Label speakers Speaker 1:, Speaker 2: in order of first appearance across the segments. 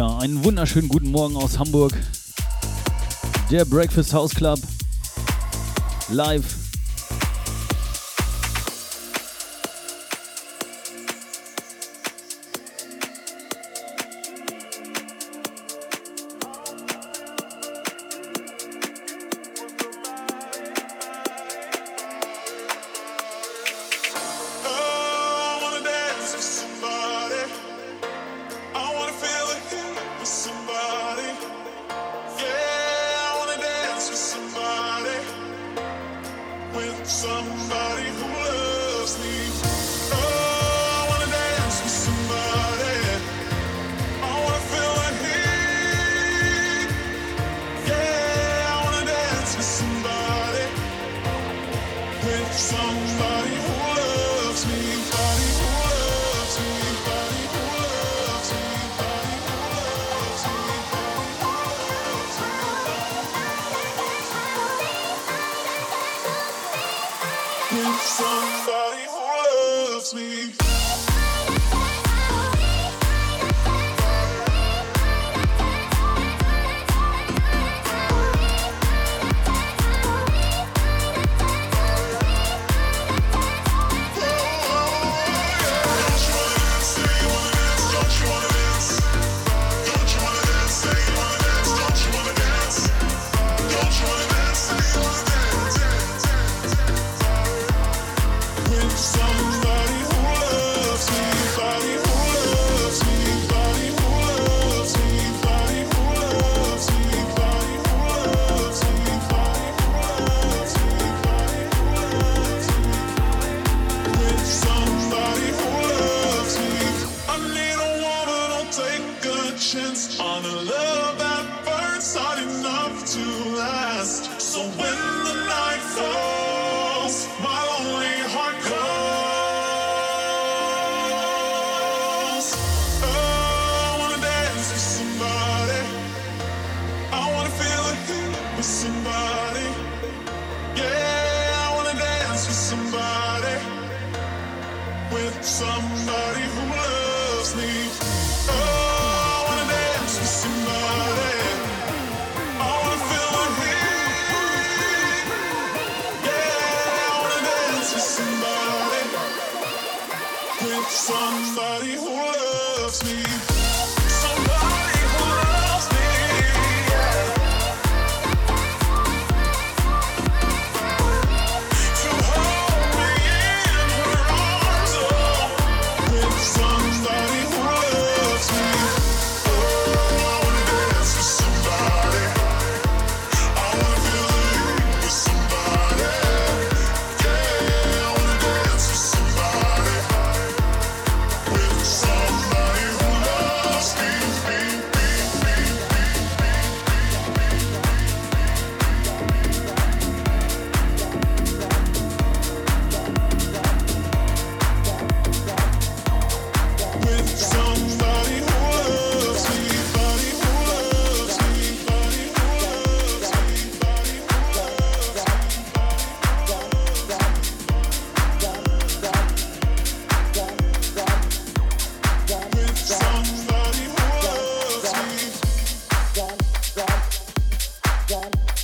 Speaker 1: Ja, einen wunderschönen guten Morgen aus Hamburg. Der Breakfast House Club. Live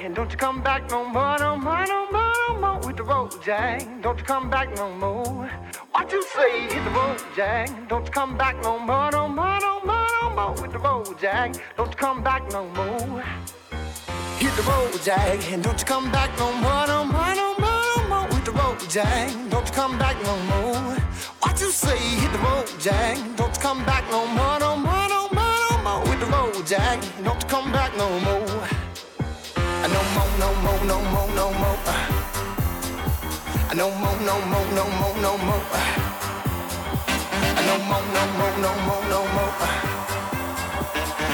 Speaker 2: And don't you come back no more, no more, no more, no more with the road, Jack. Don't you come back no more. What you say, hit the road, Jack. Don't you come back no more, no more, no more, no more with the road, Jack. Don't you come back no more. Hit the road, Jack. And don't you come back no more, no more, no more, no more with the road, Jack. Don't you come back no more. What you say, hit the road, Jack. Don't you come back no more, no more, more with the road, Jack. Don't you come back no more no more, no more, no more, no more. No more, no more, no more, no more. No more, no more, no more, no more.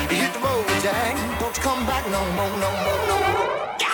Speaker 2: Hit the road, Jack. Don't you come back no more, no more, no more.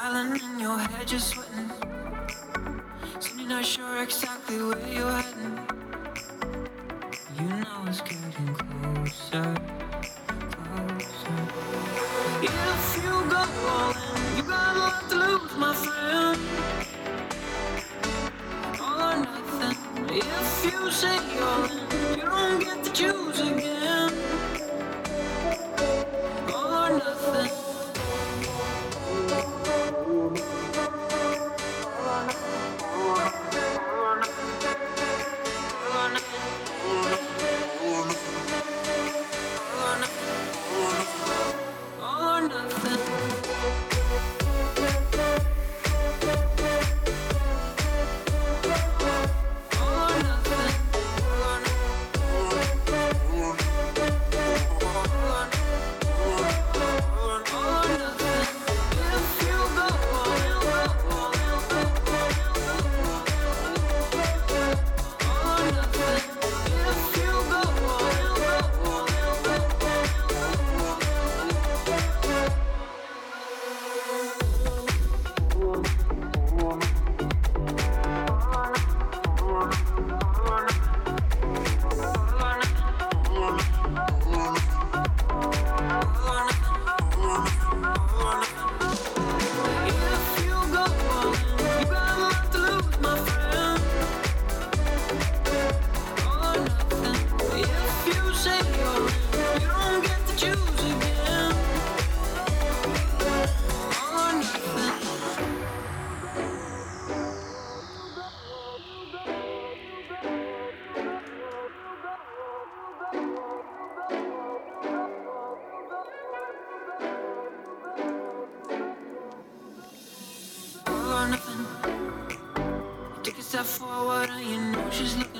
Speaker 2: smiling
Speaker 3: in your head, you're sweating. So you're not sure exactly where you're heading. You know it's getting closer, closer. If you go all in, you got a lot to lose, my friend. All or nothing. If you
Speaker 4: say you're in, you don't get to choose. she's looking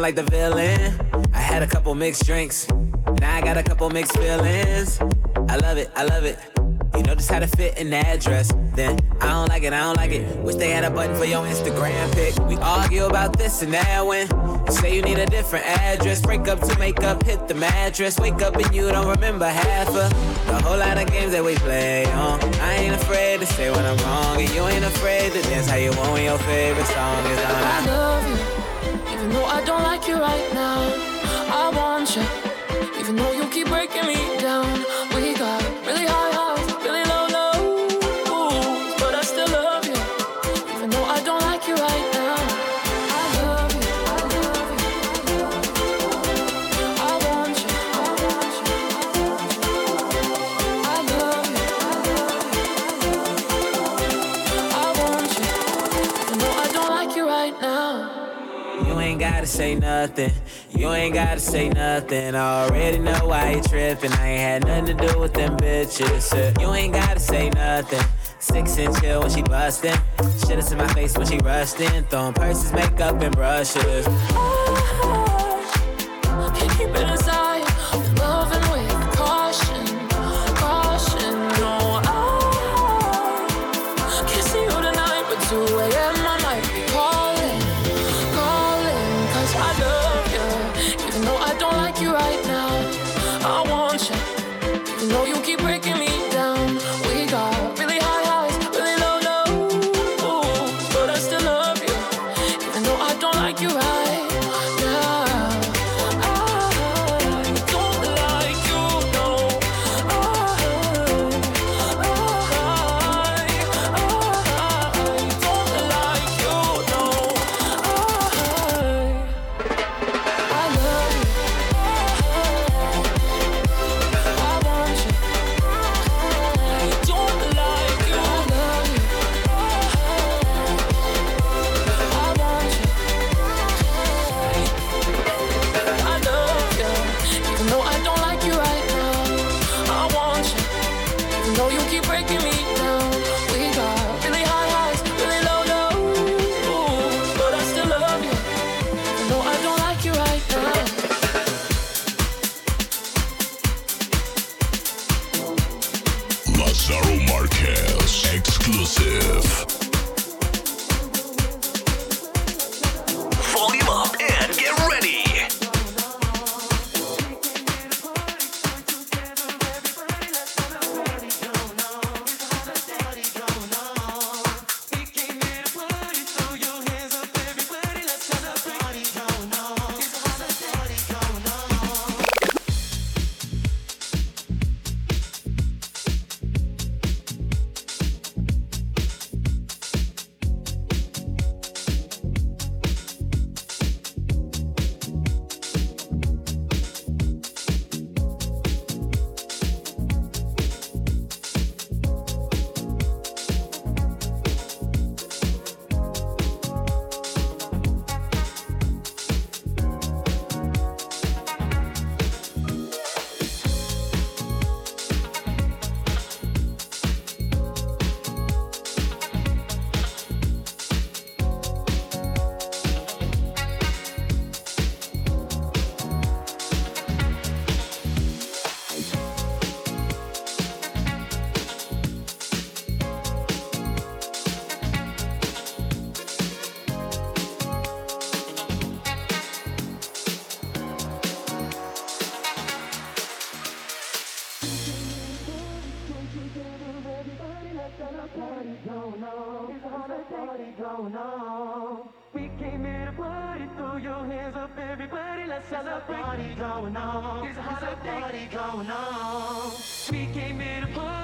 Speaker 4: looking like the villain. I had a couple mixed drinks, now I got a couple mixed feelings. I love it, I love it. You know just how to fit in an address. Then I don't like it, I don't like it. Wish they had a button for your Instagram pic. We argue about this and that when say you need a different address. Break up to make up, hit the mattress. Wake up and you don't remember half of the whole lot of games that we play on. I ain't afraid to say when I'm wrong, and you ain't afraid to dance how you want when your favorite song is on.
Speaker 3: I love you, even though I don't like you right now. I want you, even though you keep breaking me
Speaker 4: say nothing. You ain't gotta say nothing. I already know why you tripping. I ain't had nothing to do with them bitches. Uh, you ain't gotta say nothing. Six and chill when she bustin'. Shit is in my face when she rushed in. Throwing purses, makeup, and brushes.
Speaker 3: We
Speaker 5: came here to party, throw your hands up, everybody, let's celebrate. Party going on, there's a party going on. We came here to party,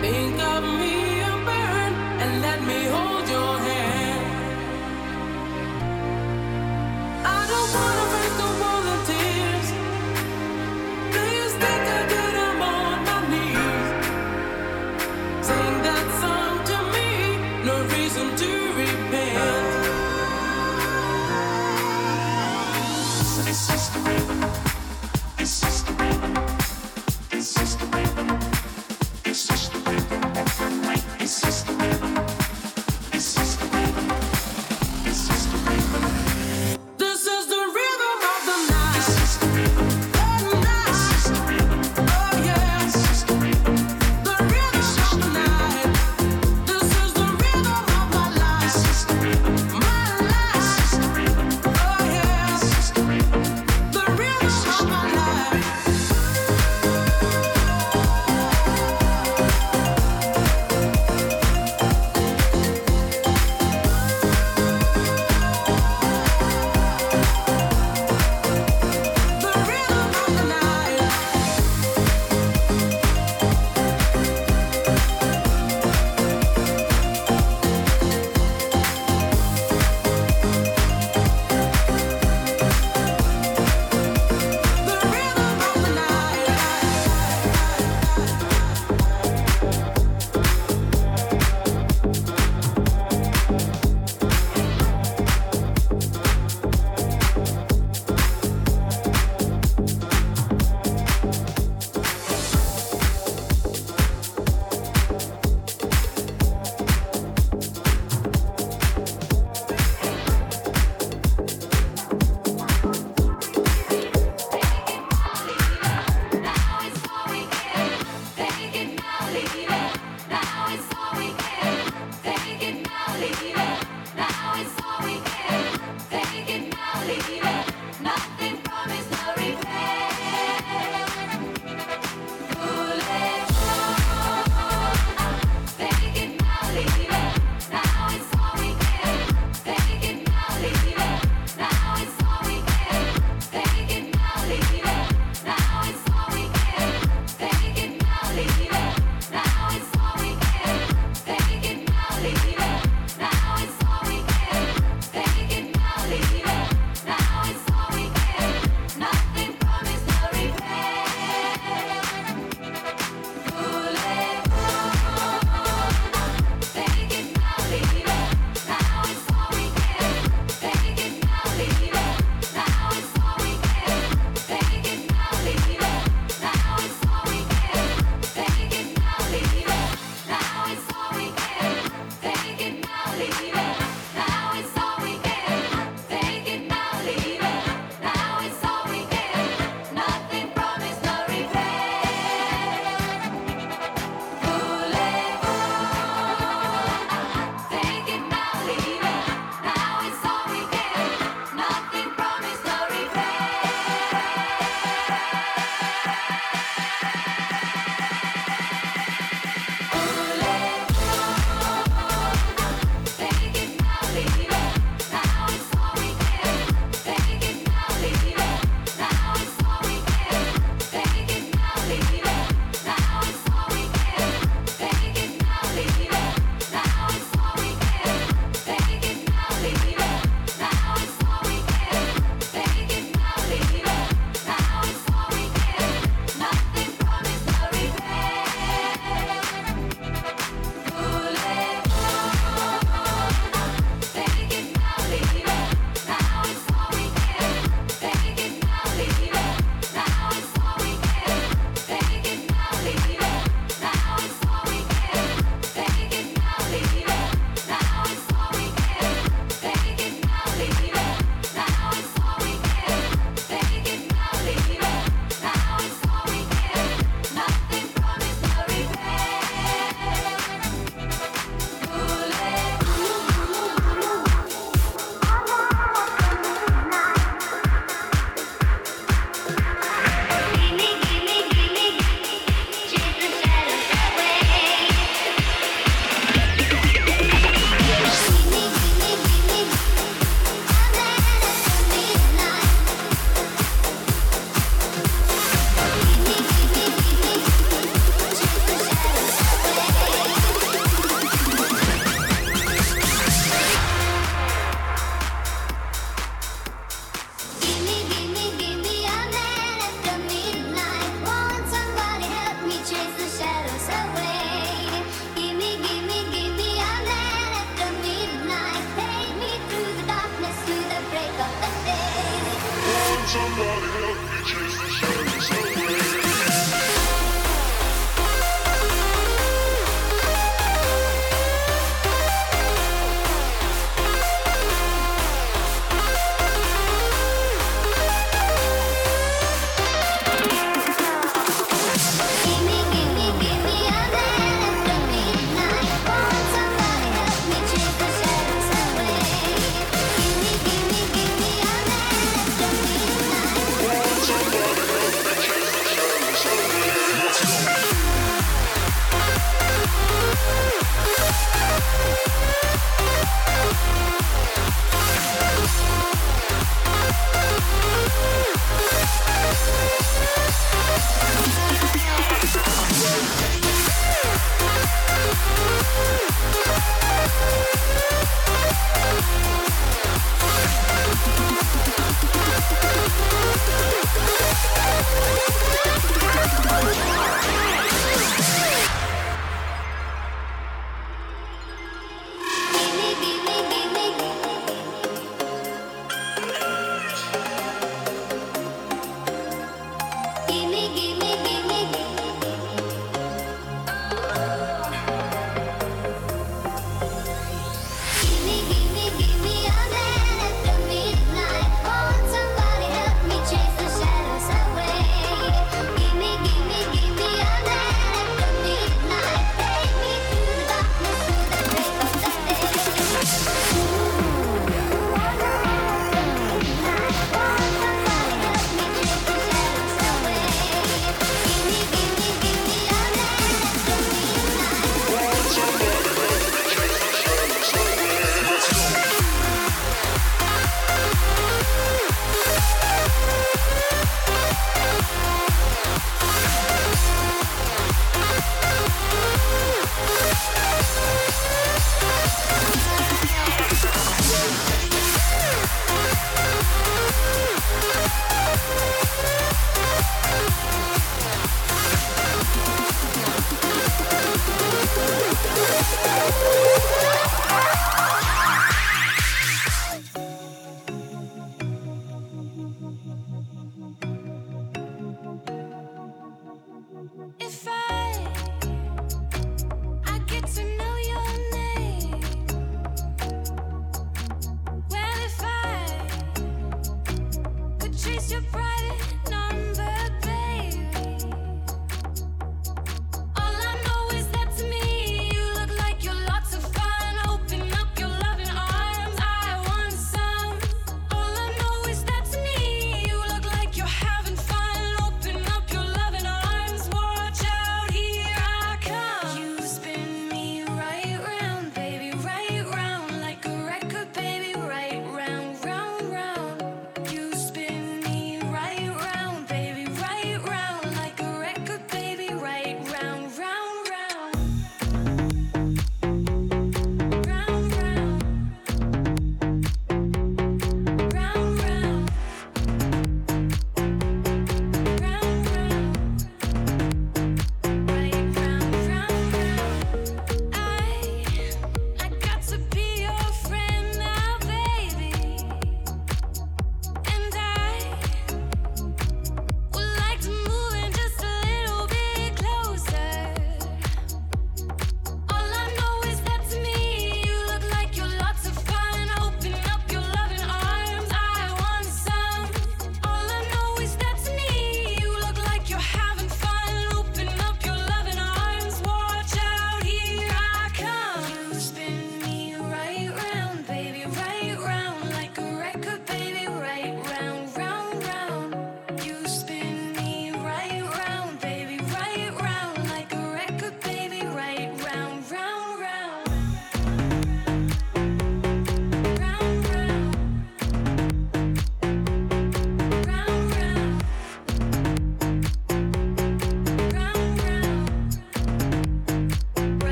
Speaker 3: This is the rhythm of my life.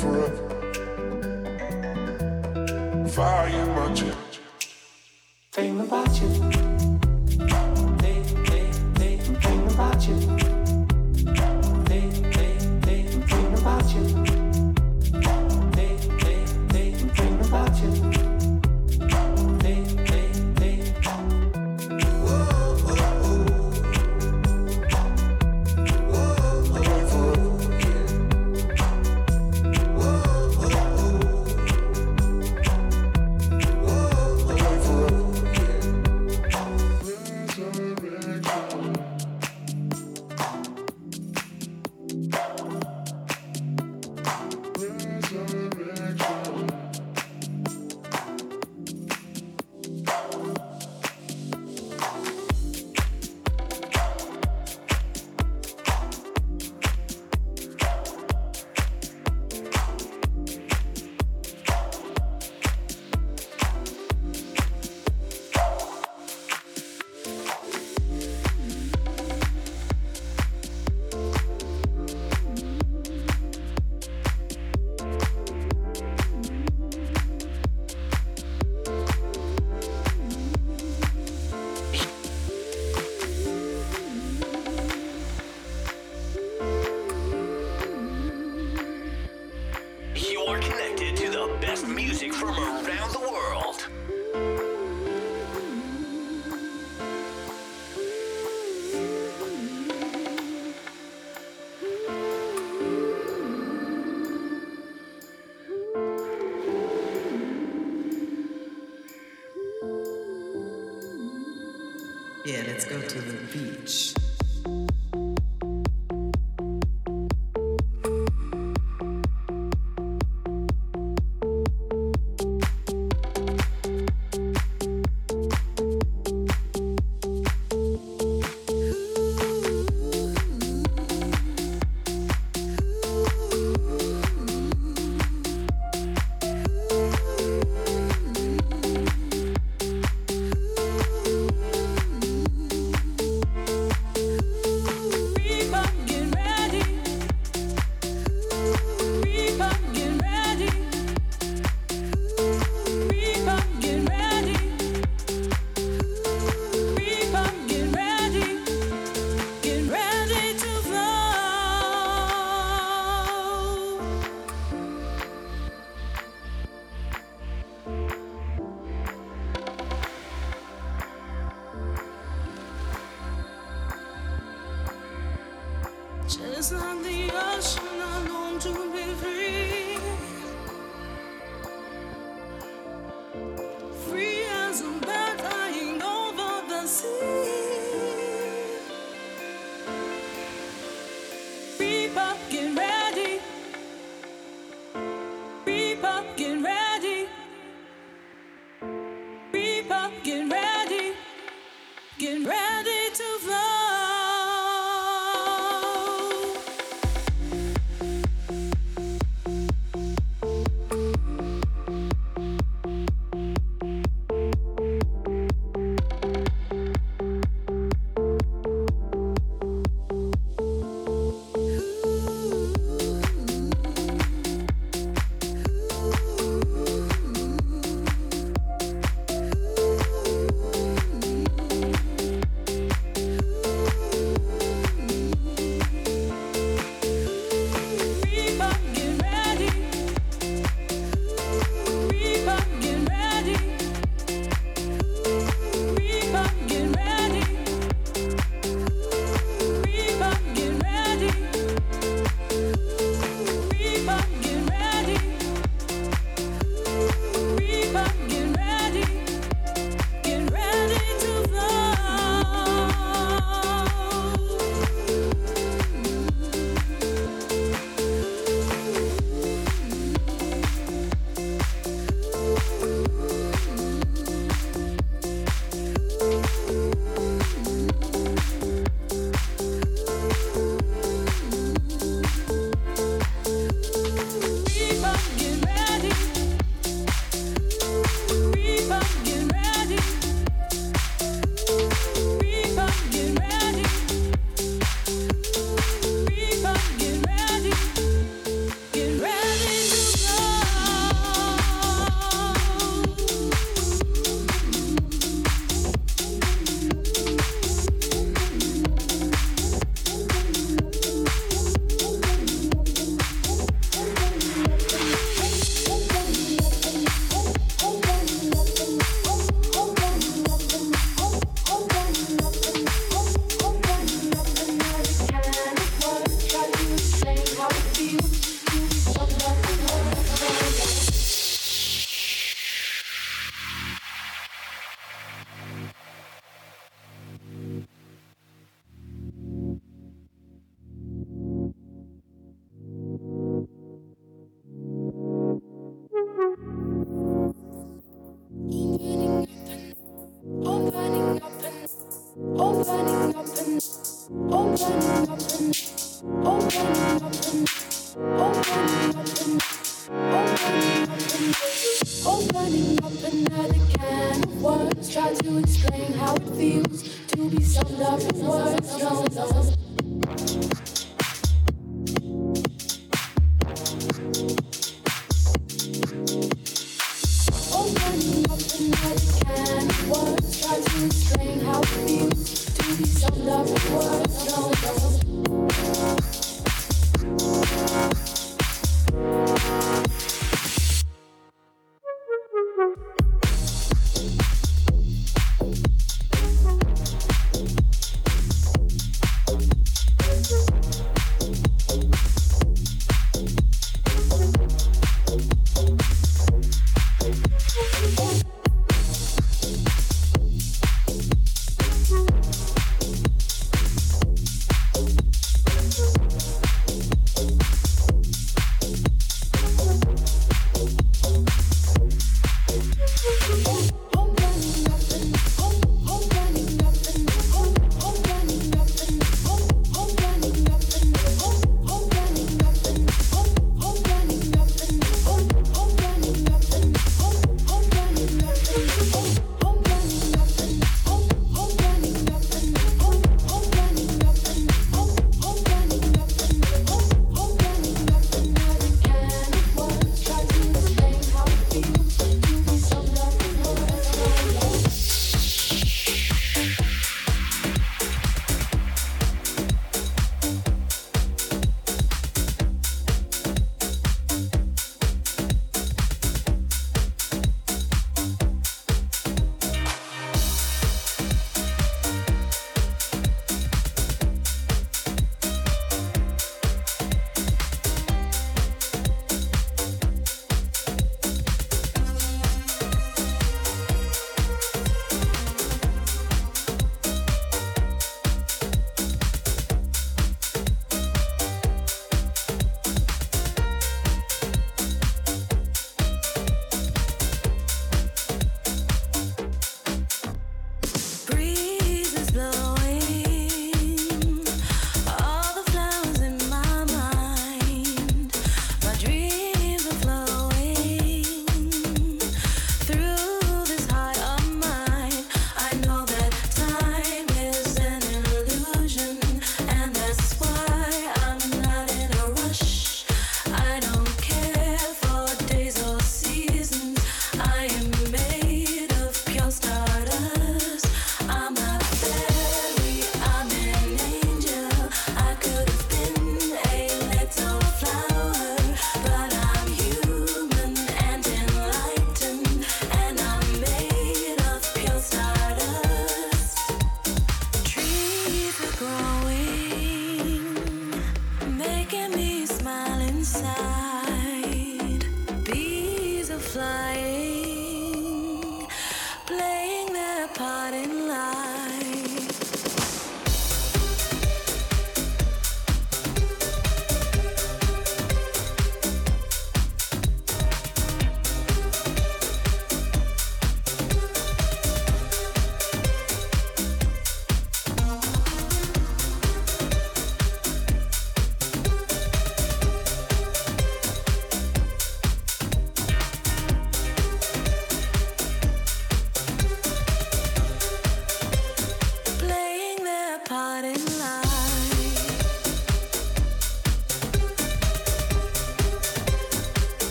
Speaker 3: Forever. Fire my chest. Thinking about you.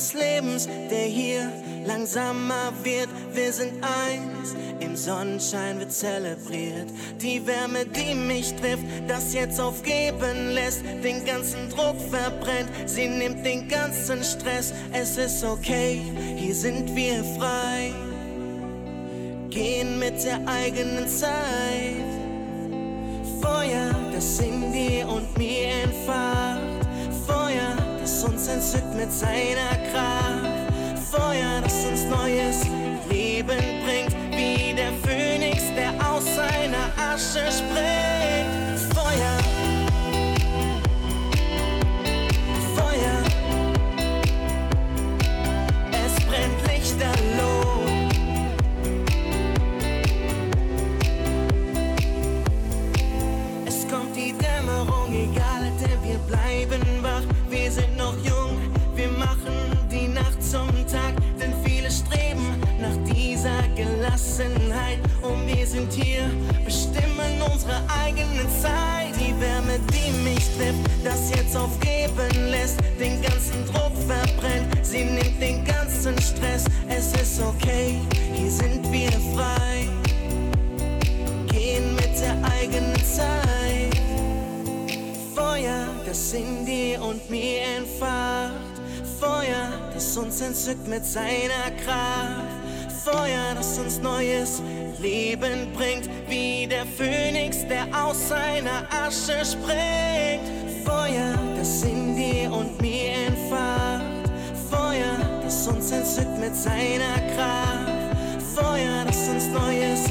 Speaker 2: Des Lebens, der hier langsamer wird, wir sind eins. Im Sonnenschein wird zelebriert. Die Wärme, die mich trifft, das jetzt aufgeben lässt, den ganzen Druck verbrennt. Sie nimmt den ganzen Stress. Es ist okay, hier sind wir frei. Gehen mit der eigenen Zeit. Feuer, das in dir und mir entfacht. Das uns entzückt mit seiner Kraft. Feuer, das uns neues Leben bringt. Wie der Phönix, der aus seiner Asche springt. Nach dieser Gelassenheit. Und wir sind hier, bestimmen unsere eigene Zeit. Die Wärme, die mich trifft, das jetzt aufgeben lässt, den ganzen Druck verbrennt. Sie nimmt den ganzen Stress, es ist okay, hier sind wir frei. Gehen mit der eigenen Zeit. Feuer, das in dir und mir entfacht. Feuer, das uns entzückt mit seiner Kraft. Feuer, das uns neues Leben bringt, wie der Phönix, der aus seiner Asche springt. Feuer, das in dir und mir entfacht. Feuer, das uns entzückt mit seiner Kraft. Feuer, das uns neues